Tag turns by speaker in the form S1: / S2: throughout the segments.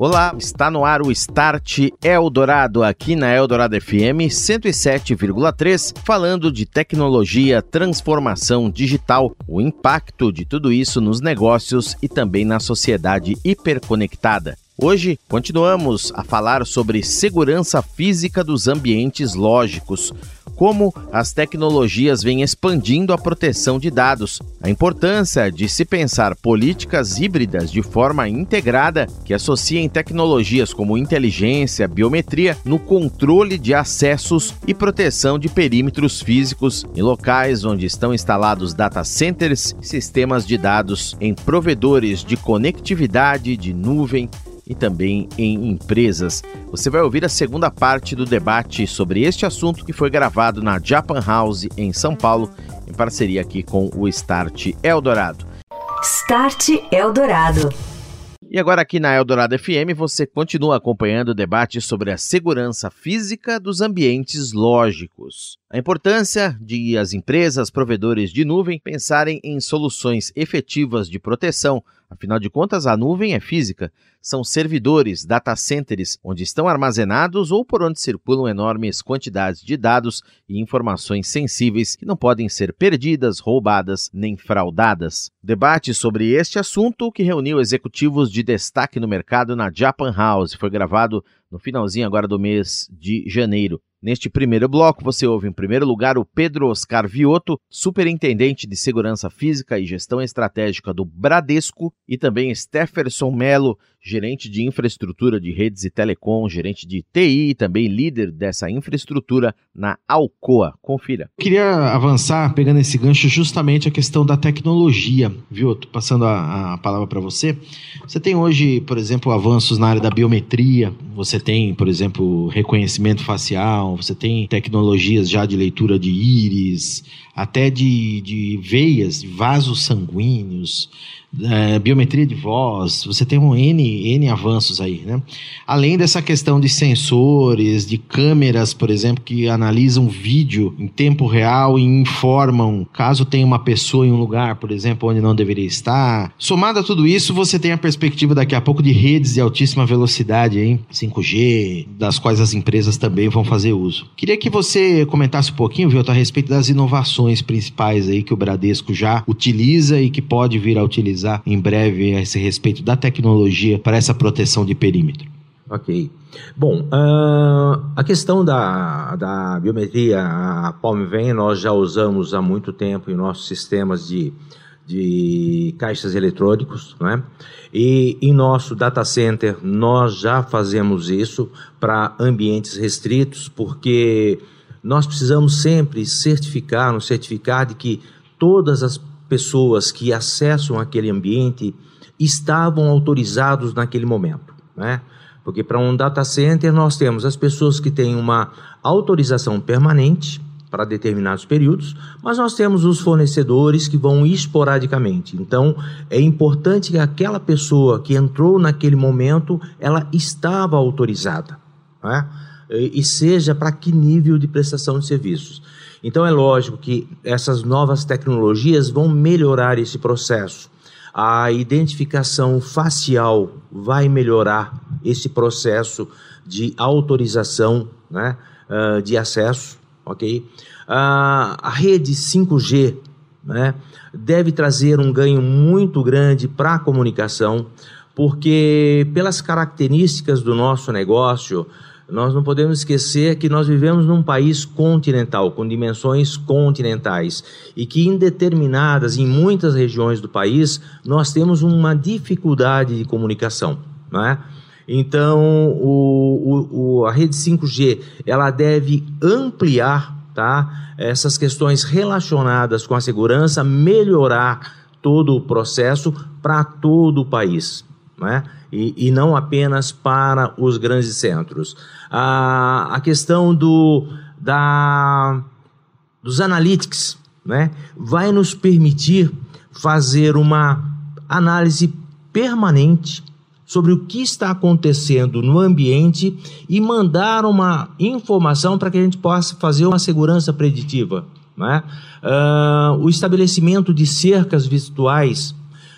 S1: Olá, está no ar o Start Eldorado aqui na Eldorado FM 107,3, falando de tecnologia, transformação digital, o impacto de tudo isso nos negócios e também na sociedade hiperconectada. Hoje continuamos a falar sobre segurança física dos ambientes lógicos, como as tecnologias vêm expandindo a proteção de dados, a importância de se pensar políticas híbridas de forma integrada que associem tecnologias como inteligência, biometria no controle de acessos e proteção de perímetros físicos em locais onde estão instalados data centers sistemas de dados em provedores de conectividade de nuvem e também em empresas. Você vai ouvir a segunda parte do debate sobre este assunto que foi gravado na Japan House em São Paulo, em parceria aqui com o Start Eldorado.
S2: Start Eldorado.
S1: E agora aqui na Eldorado FM você continua acompanhando o debate sobre a segurança física dos ambientes lógicos. A importância de as empresas provedores de nuvem pensarem em soluções efetivas de proteção Afinal de contas, a nuvem é física. São servidores, data centers, onde estão armazenados ou por onde circulam enormes quantidades de dados e informações sensíveis que não podem ser perdidas, roubadas nem fraudadas. Debate sobre este assunto que reuniu executivos de destaque no mercado na Japan House foi gravado no finalzinho agora do mês de janeiro. Neste primeiro bloco, você ouve em primeiro lugar o Pedro Oscar Viotto, superintendente de segurança física e gestão estratégica do Bradesco, e também Stefferson Melo, gerente de infraestrutura de redes e telecom, gerente de TI e também líder dessa infraestrutura na Alcoa. Confira.
S3: Queria avançar pegando esse gancho justamente a questão da tecnologia, viu? Tô passando a, a palavra para você. Você tem hoje, por exemplo, avanços na área da biometria, você tem, por exemplo, reconhecimento facial, você tem tecnologias já de leitura de íris, até de, de veias, vasos sanguíneos é, biometria de voz, você tem um N, N avanços aí, né? Além dessa questão de sensores, de câmeras, por exemplo, que analisam vídeo em tempo real e informam caso tenha uma pessoa em um lugar, por exemplo, onde não deveria estar. Somado a tudo isso, você tem a perspectiva daqui a pouco de redes de altíssima velocidade, hein? 5G, das quais as empresas também vão fazer uso. Queria que você comentasse um pouquinho, viu, a respeito das inovações principais aí que o Bradesco já utiliza e que pode vir a utilizar em breve a esse respeito da tecnologia para essa proteção de perímetro.
S4: Ok. Bom, uh, a questão da, da biometria, a PalmVen, nós já usamos há muito tempo em nossos sistemas de, de caixas eletrônicos, né? E em nosso data center nós já fazemos isso para ambientes restritos, porque nós precisamos sempre certificar, nos certificar de que todas as pessoas que acessam aquele ambiente estavam autorizados naquele momento, né? Porque para um data center nós temos as pessoas que têm uma autorização permanente para determinados períodos, mas nós temos os fornecedores que vão esporadicamente. Então, é importante que aquela pessoa que entrou naquele momento, ela estava autorizada, né? e seja para que nível de prestação de serviços. Então é lógico que essas novas tecnologias vão melhorar esse processo. A identificação facial vai melhorar esse processo de autorização né, uh, de acesso, ok? Uh, a rede 5G né, deve trazer um ganho muito grande para a comunicação, porque pelas características do nosso negócio, nós não podemos esquecer que nós vivemos num país continental, com dimensões continentais, e que em determinadas, em muitas regiões do país, nós temos uma dificuldade de comunicação, não é? Então, o, o, a rede 5G ela deve ampliar tá, essas questões relacionadas com a segurança, melhorar todo o processo para todo o país. Né? E, e, não apenas para os grandes centros. A, a questão do, da, dos analytics né, vai nos permitir fazer uma análise permanente sobre o que está acontecendo no ambiente e mandar uma informação para que a gente possa fazer uma segurança preditiva. Né? Uh, o estabelecimento de cercas virtuais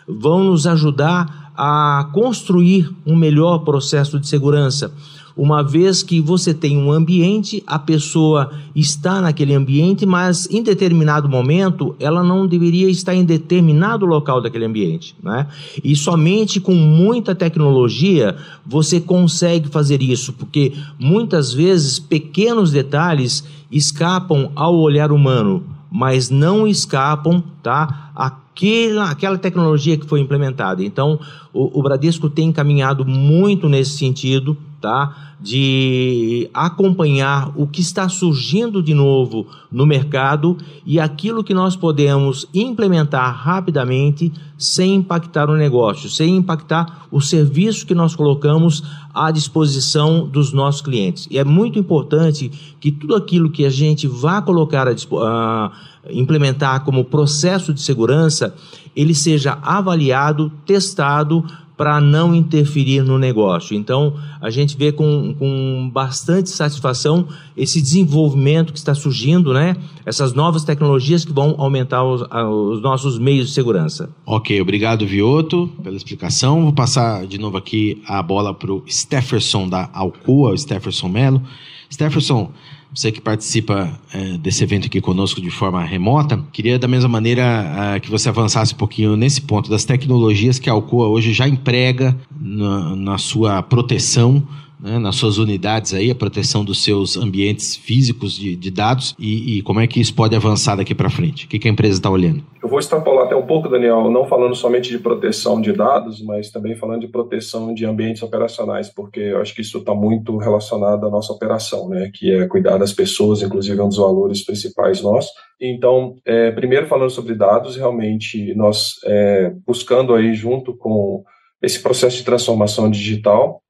S4: vão nos ajudar a construir um melhor processo de segurança uma vez que você tem um ambiente, a pessoa está naquele ambiente, mas em determinado momento ela não deveria estar em determinado local daquele ambiente. Né? E somente com muita tecnologia você consegue fazer isso, porque muitas vezes pequenos detalhes escapam ao olhar humano, mas não escapam tá, aquela, aquela tecnologia que foi implementada. Então, o, o Bradesco tem caminhado muito nesse sentido tá? de acompanhar o que está surgindo de novo no mercado e aquilo que nós podemos implementar rapidamente sem impactar o negócio, sem impactar o serviço que nós colocamos à disposição dos nossos clientes. E é muito importante que tudo aquilo que a gente vá colocar a, a implementar como processo de segurança, ele seja avaliado, testado para não interferir no negócio. Então, a gente vê com, com bastante satisfação esse desenvolvimento que está surgindo, né? Essas novas tecnologias que vão aumentar os, os nossos meios de segurança.
S3: Ok, obrigado, Vioto, pela explicação. Vou passar de novo aqui a bola para o Stefferson da Alcoa, o Stefferson Melo. Stefferson, você que participa é, desse evento aqui conosco de forma remota, queria da mesma maneira uh, que você avançasse um pouquinho nesse ponto das tecnologias que a Alcoa hoje já emprega na, na sua proteção né, nas suas unidades aí, a proteção dos seus ambientes físicos de, de dados e, e, como é que isso pode avançar daqui para frente? O que, que a empresa está olhando?
S5: Eu vou extrapolar até um pouco, Daniel, não falando somente de proteção de dados, mas também falando de proteção de ambientes operacionais, porque eu acho que isso está muito relacionado à nossa operação, né, que é cuidar das pessoas, inclusive é um dos valores principais nossos. Então, é, primeiro falando sobre dados, realmente nós é, buscando aí junto com esse processo de transformação digital,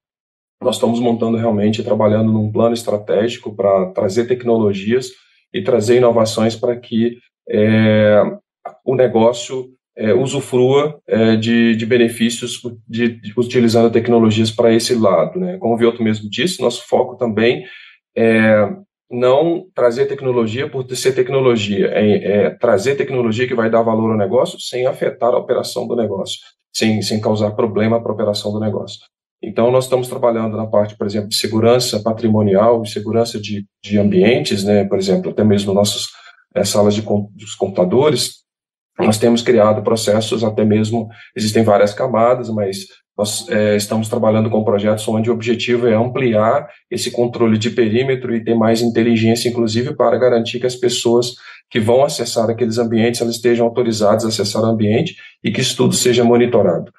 S5: nós estamos montando realmente, trabalhando num plano estratégico para trazer tecnologias e trazer inovações para que é, o negócio é, usufrua é, de, de, benefícios de, de, utilizando tecnologias para esse lado. Né? Como o Vioto mesmo disse, nosso foco também é não trazer tecnologia por ser tecnologia, é, é, trazer tecnologia que vai dar valor ao negócio sem afetar a operação do negócio, sem, sem causar problema para a operação do negócio. Então, nós estamos trabalhando na parte, por exemplo, de segurança patrimonial, de segurança de, de ambientes, né? por exemplo, até mesmo nossas é, salas de, dos computadores, nós temos criado processos, até mesmo, existem várias camadas, mas nós é, estamos trabalhando com projetos onde o objetivo é ampliar esse controle de perímetro e ter mais inteligência, inclusive, para garantir que as pessoas que vão acessar aqueles ambientes, elas estejam autorizadas a acessar o ambiente e que isso tudo seja monitorado.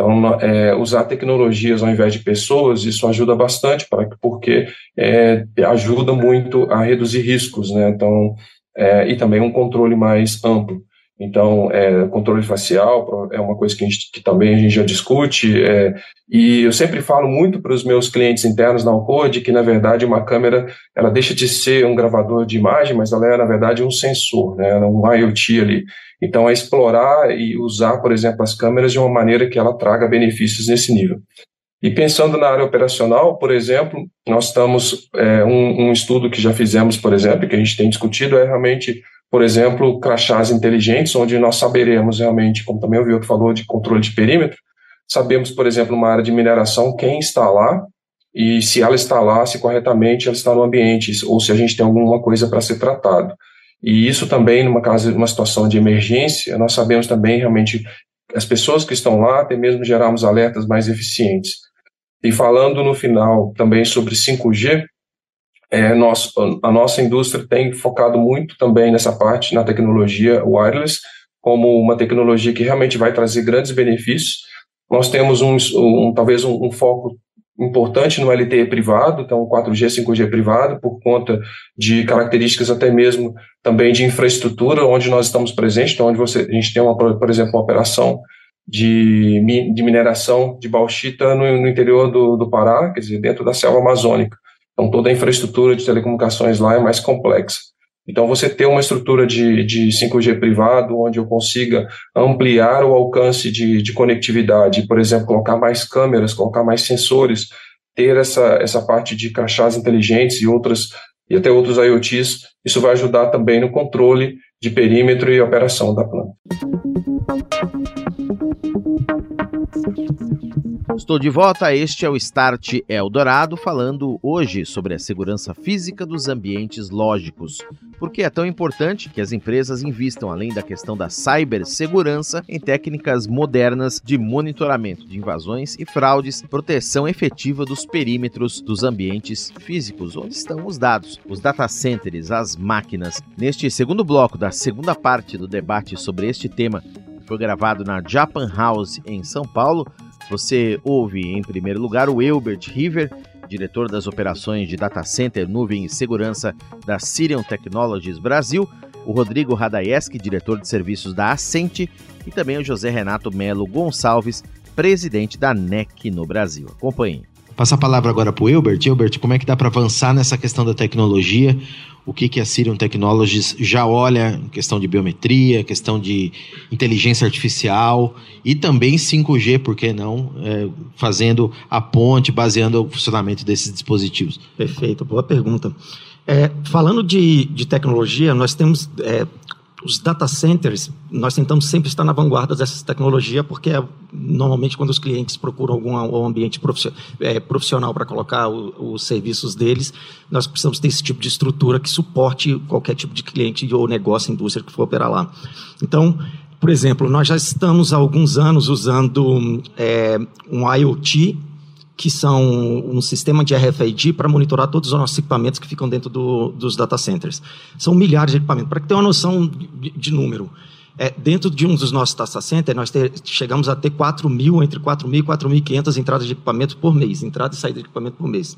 S5: Então, é, usar tecnologias ao invés de pessoas, isso ajuda bastante, para, porque é, ajuda muito a reduzir riscos, né? Então, é, e também um controle mais amplo. Então, é, controle facial é uma coisa que, a gente, que também a gente já discute, é, e eu sempre falo muito para os meus clientes internos na Alcode que, na verdade, uma câmera ela deixa de ser um gravador de imagem, mas ela é, na verdade, um sensor, né, é um IoT ali. Então, é explorar e usar, por exemplo, as câmeras de uma maneira que ela traga benefícios nesse nível. E pensando na área operacional, por exemplo, nós estamos, é, um, um estudo que já fizemos, por exemplo, que a gente tem discutido, é realmente por exemplo, crachás inteligentes, onde nós saberemos realmente, como também o Vioto falou, de controle de perímetro, sabemos, por exemplo, numa área de mineração, quem está lá e se ela está lá, se corretamente ela está no ambiente, ou se a gente tem alguma coisa para ser tratado. E isso também, numa, casa, numa situação de emergência, nós sabemos também realmente as pessoas que estão lá, até mesmo gerarmos alertas mais eficientes. E falando no final também sobre 5G, é, a nossa indústria tem focado muito também nessa parte, na tecnologia wireless, como uma tecnologia que realmente vai trazer grandes benefícios. Nós temos um, um talvez um, um, foco importante no LTE privado, então 4G, 5G privado, por conta de características até mesmo também de infraestrutura onde nós estamos presentes, então onde você, a gente tem, uma, por exemplo, uma operação de, de mineração de bauxita no, no interior do, do Pará, quer dizer, dentro da selva amazônica. Então toda a infraestrutura de telecomunicações lá é mais complexa. Então, você ter uma estrutura de, de 5G privado, onde eu consiga ampliar o alcance de, de conectividade, por exemplo, colocar mais câmeras, colocar mais sensores, ter essa, essa parte de crachás inteligentes e outras e até outros IoTs, isso vai ajudar também no controle de perímetro e operação da planta.
S1: Estou de volta, este é o Start Eldorado, falando hoje sobre a segurança física dos ambientes lógicos. Por que é tão importante que as empresas invistam, além da questão da cibersegurança, em técnicas modernas de monitoramento de invasões e fraudes, proteção efetiva dos perímetros dos ambientes físicos, onde estão os dados, os data centers, as máquinas. Neste segundo bloco da segunda parte do debate sobre este tema, que foi gravado na Japan House em São Paulo, você ouve, em primeiro lugar, o Elbert River, diretor das operações de data center, nuvem e segurança da Sirion Technologies Brasil, o Rodrigo Radaeski, diretor de serviços da Ascente, e também o José Renato Melo Gonçalves, presidente da NEC no Brasil. Acompanhe.
S3: Passa a palavra agora para o Elbert. Elbert, como é que dá para avançar nessa questão da tecnologia? O que, que a Sirion Technologies já olha em questão de biometria, questão de inteligência artificial e também 5G, por que não, é, fazendo a ponte, baseando o funcionamento desses dispositivos?
S6: Perfeito, boa pergunta. É, falando de, de tecnologia, nós temos é, os data centers, nós tentamos sempre estar na vanguarda dessa tecnologia, porque é, normalmente quando os clientes procuram algum ambiente é, profissional para colocar os serviços deles, nós precisamos ter esse tipo de estrutura que suporte qualquer tipo de cliente ou negócio, indústria que for operar lá. Então, por exemplo, nós já estamos há alguns anos usando é, um IoT que são um sistema de RFID para monitorar todos os nossos equipamentos que ficam dentro do, dos data centers. São milhares de equipamentos. Para que tenha uma noção de, de número, é, dentro de um dos nossos data centers, nós ter, chegamos a ter 4 mil, entre 4 mil e 4.500 entradas de equipamento por mês, entrada e saída de equipamento por mês.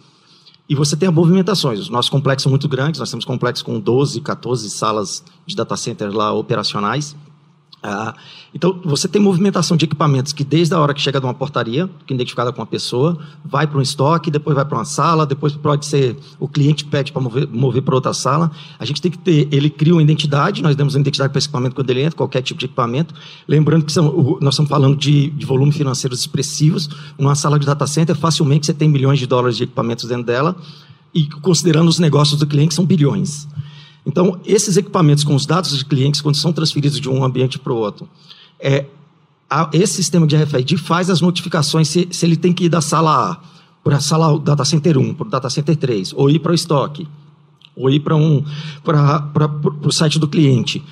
S6: E você tem movimentações. Os nossos complexos são muito grandes, nós temos complexos com 12, 14 salas de data center lá operacionais. Ah, então, você tem movimentação de equipamentos que, desde a hora que chega de uma portaria, que é identificada com uma pessoa, vai para um estoque, depois vai para uma sala, depois pode ser o cliente pede para mover, mover para outra sala. A gente tem que ter, ele cria uma identidade, nós damos uma identidade para esse equipamento quando ele entra, qualquer tipo de equipamento. Lembrando que são, nós estamos falando de, de volumes financeiros expressivos. Uma sala de data center, facilmente você tem milhões de dólares de equipamentos dentro dela, e considerando os negócios do cliente, são bilhões. Então, esses equipamentos com os dados de clientes, quando são transferidos de um ambiente para o outro, é, a, esse sistema de RFID faz as notificações se, se ele tem que ir da sala A para a sala Data Center 1, para o Data Center 3, ou ir para o estoque, ou ir para um, o site do cliente.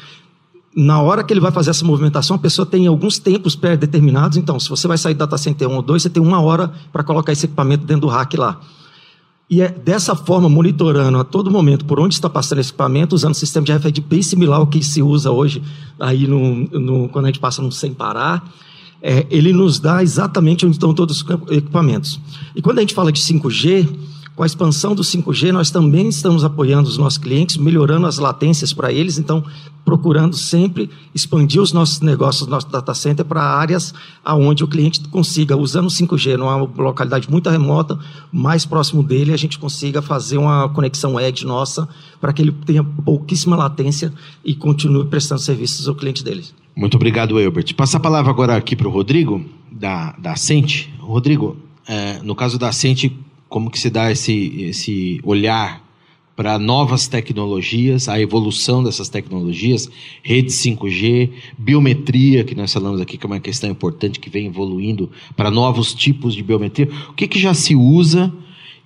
S6: Na hora que ele vai fazer essa movimentação, a pessoa tem alguns tempos pré-determinados. Então, se você vai sair do Data Center 1 ou 2, você tem uma hora para colocar esse equipamento dentro do rack lá. E é dessa forma, monitorando a todo momento por onde está passando esse equipamento, usando um sistema de RFID bem similar ao que se usa hoje aí no, no quando a gente passa no sem parar. É, ele nos dá exatamente onde estão todos os equipamentos. E quando a gente fala de 5G, com a expansão do 5G, nós também estamos apoiando os nossos clientes, melhorando as latências para eles, então procurando sempre expandir os nossos negócios, nosso data center para áreas aonde o cliente consiga, usando o 5G numa localidade muito remota, mais próximo dele, a gente consiga fazer uma conexão edge nossa para que ele tenha pouquíssima latência e continue prestando serviços ao cliente dele.
S3: Muito obrigado, Elbert. Passa a palavra agora aqui para o Rodrigo, da, da Ascente. Rodrigo, é, no caso da Ascente, como que se dá esse, esse olhar para novas tecnologias, a evolução dessas tecnologias, rede 5G, biometria, que nós falamos aqui que é uma questão importante que vem evoluindo para novos tipos de biometria. O que, que já se usa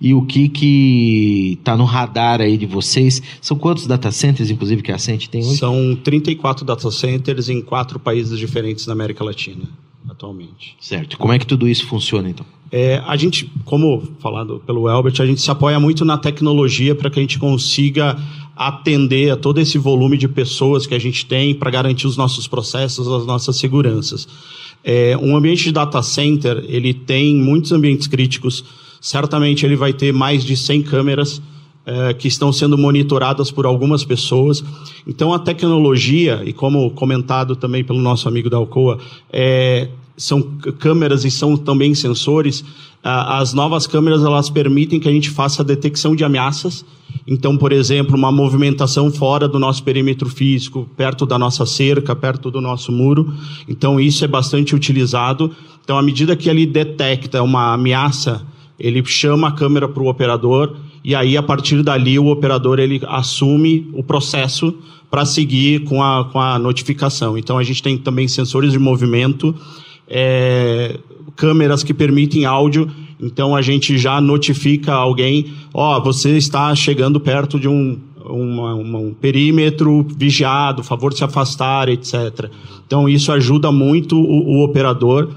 S3: e o que que está no radar aí de vocês? São quantos data centers, inclusive, que a Ascent tem hoje?
S7: São 34 data centers em quatro países diferentes da América Latina, atualmente.
S3: Certo. Como é que tudo isso funciona, então?
S7: É, a gente, como falado pelo Elbert, a gente se apoia muito na tecnologia para que a gente consiga atender a todo esse volume de pessoas que a gente tem para garantir os nossos processos, as nossas seguranças. É, um ambiente de data center, ele tem muitos ambientes críticos, certamente ele vai ter mais de 100 câmeras é, que estão sendo monitoradas por algumas pessoas. Então, a tecnologia, e como comentado também pelo nosso amigo da Alcoa, é, são câmeras e são também sensores. As novas câmeras elas permitem que a gente faça a detecção de ameaças. Então, por exemplo, uma movimentação fora do nosso perímetro físico, perto da nossa cerca, perto do nosso muro. Então, isso é bastante utilizado. Então, à medida que ele detecta uma ameaça, ele chama a câmera para o operador e aí, a partir dali, o operador ele assume o processo para seguir com a, com a notificação. Então, a gente tem também sensores de movimento, é, câmeras que permitem áudio. Então, a gente já notifica alguém: ó, oh, você está chegando perto de um, um perímetro vigiado, favor se afastar, etc. Então, isso ajuda muito o, o operador.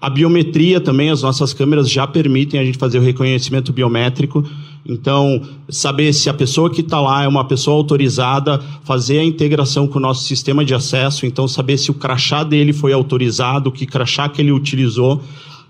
S7: A biometria também, as nossas câmeras já permitem a gente fazer o reconhecimento biométrico. Então, saber se a pessoa que está lá é uma pessoa autorizada, fazer a integração com o nosso sistema de acesso, então saber se o crachá dele foi autorizado, que crachá que ele utilizou,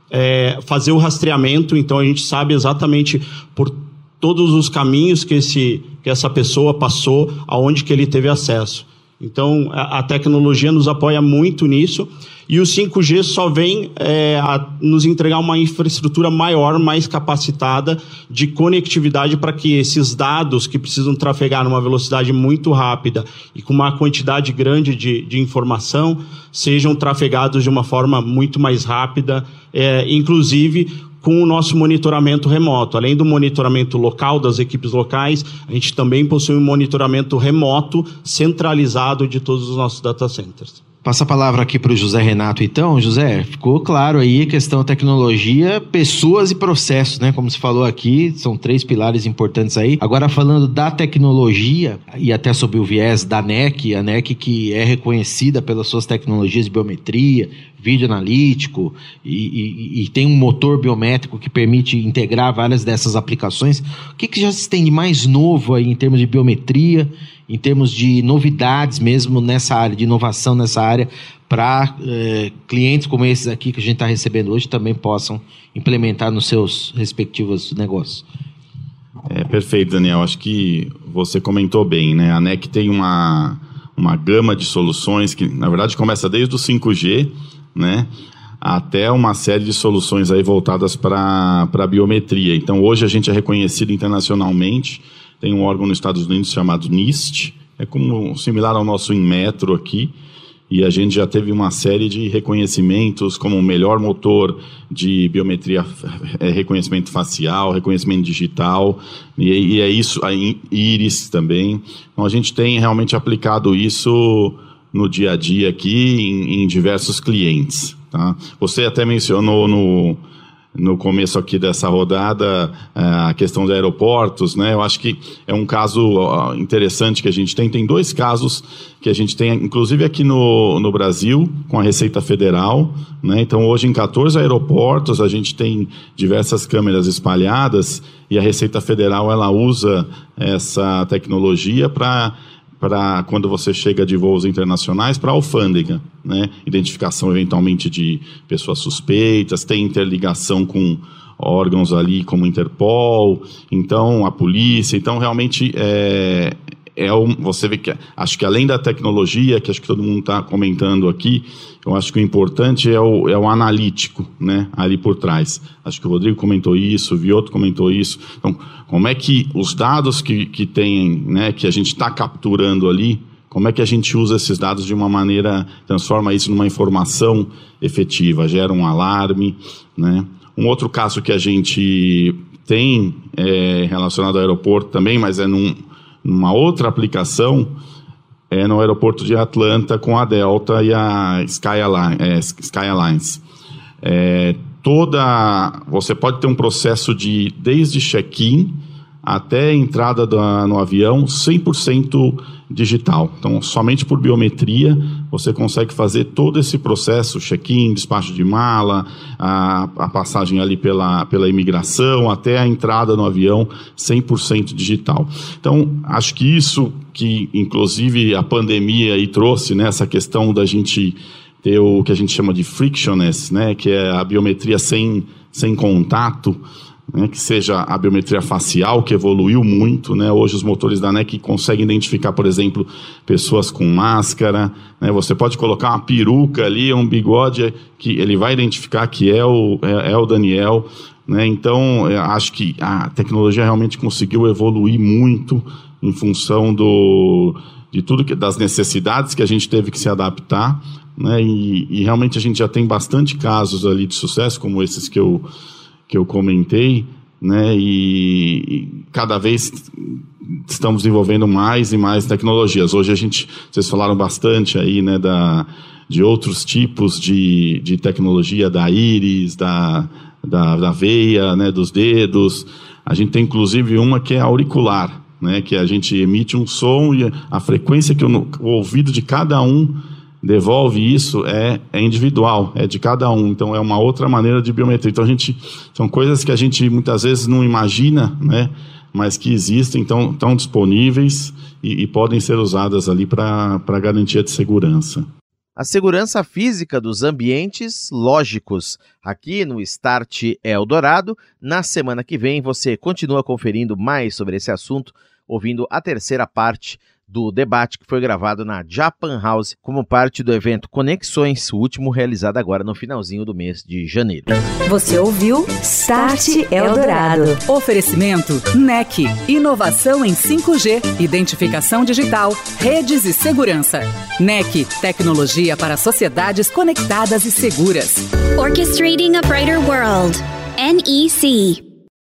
S7: é, fazer o rastreamento, então a gente sabe exatamente por todos os caminhos que, esse, que essa pessoa passou, aonde que ele teve acesso. Então, a, tecnologia nos apoia muito nisso. E o 5G só vem é, nos entregar uma infraestrutura maior, mais capacitada de conectividade para que esses dados que precisam trafegar numa velocidade muito rápida e com uma quantidade grande de, de informação sejam trafegados de uma forma muito mais rápida, é, inclusive com o nosso monitoramento remoto. Além do monitoramento local das equipes locais, a gente também possui um monitoramento remoto centralizado de todos os nossos data centers.
S3: Passa a palavra aqui para o José Renato, então. José, ficou claro aí a questão tecnologia, pessoas e processos, né? Como se falou aqui, são três pilares importantes aí. Agora, falando da tecnologia, e até sobre o viés da NEC, a NEC que é reconhecida pelas suas tecnologias de biometria, vídeo analítico, e, e, e tem um motor biométrico que permite integrar várias dessas aplicações. O que, que já se tem de mais novo aí em termos de biometria? Em termos de novidades mesmo nessa área, de inovação nessa área, para é, clientes como esses aqui que a gente está recebendo hoje também possam implementar nos seus respectivos negócios.
S8: É, perfeito, Daniel. Acho que você comentou bem, né? A NEC tem uma, uma gama de soluções que, na verdade, começa desde o 5G, né? Até uma série de soluções aí voltadas para a biometria. Então, hoje a gente é reconhecido internacionalmente tem um órgão nos Estados Unidos chamado NIST, é como similar ao nosso Inmetro aqui, e a gente já teve uma série de reconhecimentos como o melhor motor de biometria, é, reconhecimento facial, reconhecimento digital, e, e é isso, a íris também. Então a gente tem realmente aplicado isso no dia a dia aqui em, em diversos clientes. Tá? Você até mencionou no, no começo aqui dessa rodada é, a questão dos aeroportos, né? Eu acho que é um caso interessante que a gente tem. Tem dois casos que a gente tem, inclusive aqui no, no Brasil, com a Receita Federal, né? Então, hoje em 14 aeroportos a gente tem diversas câmeras espalhadas e a Receita Federal ela usa essa tecnologia para para quando você chega de voos internacionais para a alfândega, né? Identificação eventualmente de pessoas suspeitas, tem interligação com órgãos ali como Interpol, então a polícia, então realmente é, é um, você vê que acho que além da tecnologia que acho que todo mundo está comentando aqui, eu acho que o importante é o, é o analítico, né, ali por trás. Acho que o Rodrigo comentou isso, o Vioto comentou isso. Então, como é que os dados que, que tem, né, que a gente está capturando ali, como é que a gente usa esses dados de uma maneira, transforma isso numa informação efetiva, gera um alarme, né? Um outro caso que a gente tem é, relacionado ao aeroporto também, mas é num, numa outra aplicação é no aeroporto de Atlanta com a Delta e a Sky, é, Sky Alliance. É, toda você pode ter um processo de desde check-in até a entrada da, no avião 100% digital. Então, somente por biometria você consegue fazer todo esse processo, check-in, despacho de mala, a, a, passagem ali pela, pela imigração, até a entrada no avião 100% digital. Então, acho que isso que, inclusive, a pandemia aí trouxe, né, essa questão da gente ter o que a gente chama de frictionless, né, que é a biometria sem, sem contato, né, que seja a biometria facial, que evoluiu muito. Né? Hoje os motores da NEC conseguem identificar, por exemplo, pessoas com máscara. Né? Você pode colocar uma peruca ali, um bigode, que ele vai identificar que é o, é, é o Daniel. Né? Então, acho que a tecnologia realmente conseguiu evoluir muito em função do, de tudo que, das necessidades que a gente teve que se adaptar. Né? E, e realmente a gente já tem bastante casos ali de sucesso, como esses que eu que eu comentei, né? E, cada vez estamos desenvolvendo mais e mais tecnologias. Hoje a gente, vocês falaram bastante aí, né, da, de outros tipos de, de tecnologia, da íris, da, da, da veia, né, dos dedos. A gente tem inclusive uma que é auricular, né, que a gente emite um som e a frequência que o, o ouvido de cada um devolve isso é, é individual, é de cada um. Então é uma outra maneira de biometria. Então a gente são coisas que a gente muitas vezes não imagina, né? Mas que existem, então estão disponíveis e, e podem ser usadas ali para garantia de segurança.
S1: A segurança física dos ambientes lógicos. Aqui no Start Eldorado, na semana que vem você continua conferindo mais sobre esse assunto, ouvindo a terceira parte do debate que foi gravado na Japan House como parte do evento Conexões, o último realizado agora no finalzinho do mês de janeiro.
S2: Você ouviu Start Eldorado.
S9: Oferecimento NEC, inovação em 5G, identificação digital, redes e segurança. NEC, tecnologia para sociedades conectadas e seguras.
S2: Orchestrating a Brighter World. NEC.